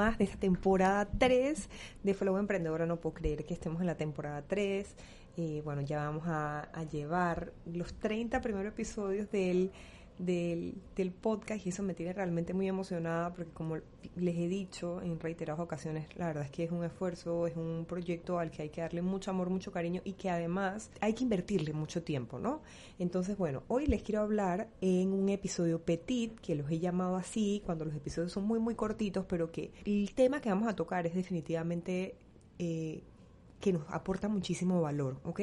de esta temporada 3 de Flow Emprendedora. No puedo creer que estemos en la temporada 3. Eh, bueno, ya vamos a, a llevar los 30 primeros episodios del del, del, podcast y eso me tiene realmente muy emocionada porque como les he dicho en reiteradas ocasiones, la verdad es que es un esfuerzo, es un proyecto al que hay que darle mucho amor, mucho cariño y que además hay que invertirle mucho tiempo, ¿no? Entonces, bueno, hoy les quiero hablar en un episodio petit, que los he llamado así, cuando los episodios son muy, muy cortitos, pero que el tema que vamos a tocar es definitivamente... Eh, que nos aporta muchísimo valor, ¿ok?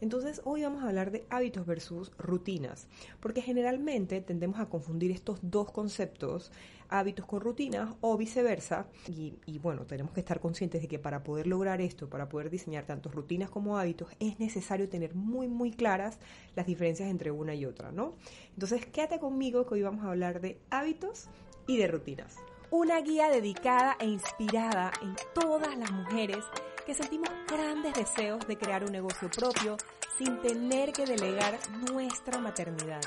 Entonces hoy vamos a hablar de hábitos versus rutinas, porque generalmente tendemos a confundir estos dos conceptos, hábitos con rutinas o viceversa, y, bueno, tenemos que estar conscientes de que para poder lograr esto, para poder diseñar tanto rutinas como hábitos, es necesario tener muy, muy claras las diferencias entre una y otra, ¿no? Entonces quédate conmigo que hoy vamos a hablar de hábitos y de rutinas. Una guía dedicada e inspirada en todas las mujeres que sentimos grandes deseos de crear un negocio propio sin tener que delegar nuestra maternidad.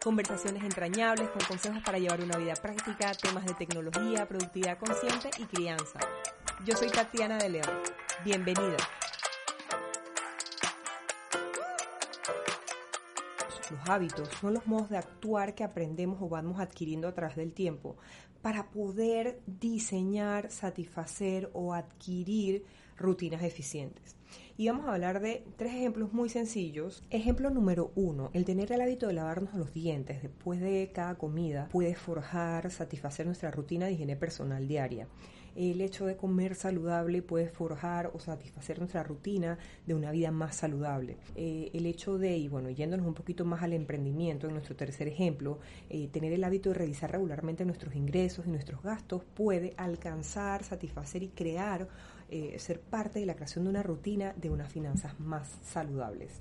Conversaciones entrañables con consejos para llevar una vida práctica, temas de tecnología, productividad consciente y crianza. Yo soy Tatiana de León. Bienvenida. Los hábitos son los modos de actuar que aprendemos o vamos adquiriendo a través del tiempo para poder diseñar, satisfacer o adquirir rutinas eficientes. Y vamos a hablar de tres ejemplos muy sencillos. Ejemplo número uno, el tener el hábito de lavarnos los dientes después de cada comida puede forjar, satisfacer nuestra rutina de higiene personal diaria el hecho de comer saludable puede forjar o satisfacer nuestra rutina de una vida más saludable. Eh, el hecho de, y bueno, yéndonos un poquito más al emprendimiento, en nuestro tercer ejemplo, eh, tener el hábito de revisar regularmente nuestros ingresos y nuestros gastos puede alcanzar, satisfacer y crear, eh, ser parte de la creación de una rutina de unas finanzas más saludables.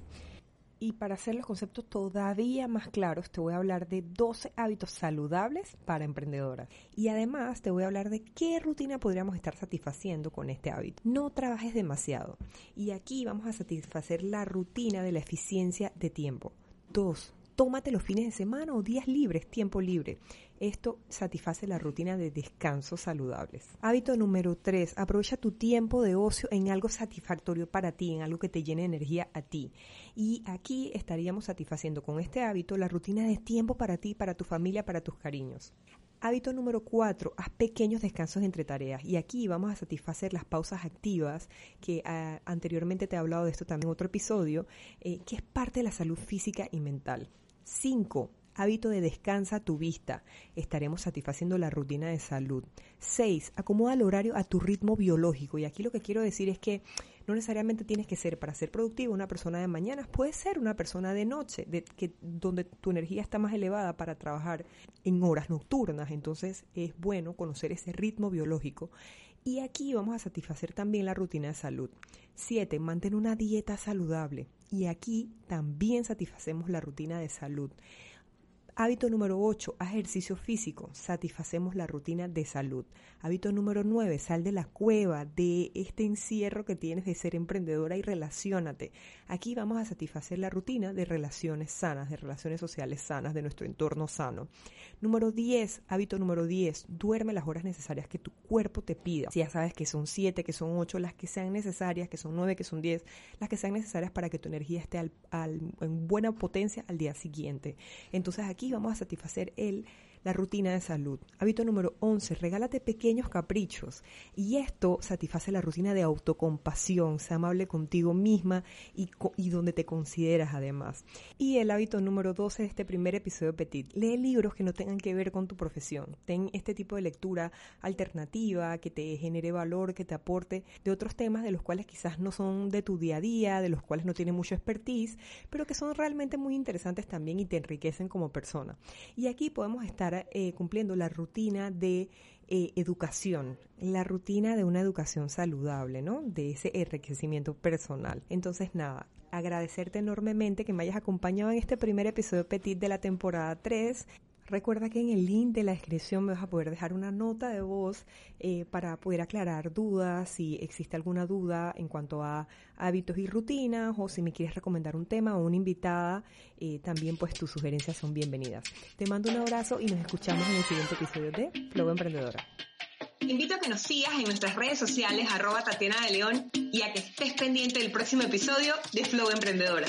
Y para hacer los conceptos todavía más claros, te voy a hablar de 12 hábitos saludables para emprendedoras. Y además te voy a hablar de qué rutina podríamos estar satisfaciendo con este hábito. No trabajes demasiado. Y aquí vamos a satisfacer la rutina de la eficiencia de tiempo. Dos, tómate los fines de semana o días libres, tiempo libre. Esto satisface la rutina de descanso saludables. Hábito número 3. Aprovecha tu tiempo de ocio en algo satisfactorio para ti, en algo que te llene energía a ti. Y aquí estaríamos satisfaciendo con este hábito la rutina de tiempo para ti, para tu familia, para tus cariños. Hábito número 4, haz pequeños descansos entre tareas. Y aquí vamos a satisfacer las pausas activas, que ah, anteriormente te he hablado de esto también en otro episodio, eh, que es parte de la salud física y mental. 5 hábito de descansa tu vista. Estaremos satisfaciendo la rutina de salud. 6. Acomoda el horario a tu ritmo biológico. Y aquí lo que quiero decir es que no necesariamente tienes que ser para ser productivo una persona de mañana, puedes ser una persona de noche, donde tu energía está más elevada para trabajar en horas nocturnas. Entonces es bueno conocer ese ritmo biológico. Y aquí vamos a satisfacer también la rutina de salud. 7. Mantén una dieta saludable. Y aquí también satisfacemos la rutina de salud. Hábito número 8, ejercicio físico. Satisfacemos la rutina de salud. Hábito número 9, sal de la cueva de este encierro que tienes de ser emprendedora y relacionate. Aquí vamos a satisfacer la rutina de relaciones sanas, de relaciones sociales sanas, de nuestro entorno sano. Número 10, hábito número 10, duerme las horas necesarias que tu cuerpo te pida. Si ya sabes que son 7, que son 8, las que sean necesarias, que son 9, que son 10, las que sean necesarias para que tu energía esté en buena potencia al día siguiente. Entonces aquí vamos a satisfacer el la rutina de salud. Hábito número 11, regálate pequeños caprichos. Y esto satisface la rutina de autocompasión, sea amable contigo misma y, y donde te consideras además. Y el hábito número 12 de este primer episodio Petit, lee libros que no tengan que ver con tu profesión. Ten este tipo de lectura alternativa que te genere valor, que te aporte de otros temas de los cuales quizás no son de tu día a día, de los cuales no tienes mucho expertise, pero que son realmente muy interesantes también y te enriquecen como persona. Y aquí podemos eh, cumpliendo la rutina de eh, educación, la rutina de una educación saludable, ¿no? De ese enriquecimiento personal. Entonces, nada, agradecerte enormemente que me hayas acompañado en este primer episodio Petit de la temporada 3. Recuerda que en el link de la descripción me vas a poder dejar una nota de voz eh, para poder aclarar dudas, si existe alguna duda en cuanto a hábitos y rutinas, o si me quieres recomendar un tema o una invitada, eh, también pues tus sugerencias son bienvenidas. Te mando un abrazo y nos escuchamos en el siguiente episodio de Flow Emprendedora. Invito a que nos sigas en nuestras redes sociales arroba Tatiana de León y a que estés pendiente del próximo episodio de Flow Emprendedora.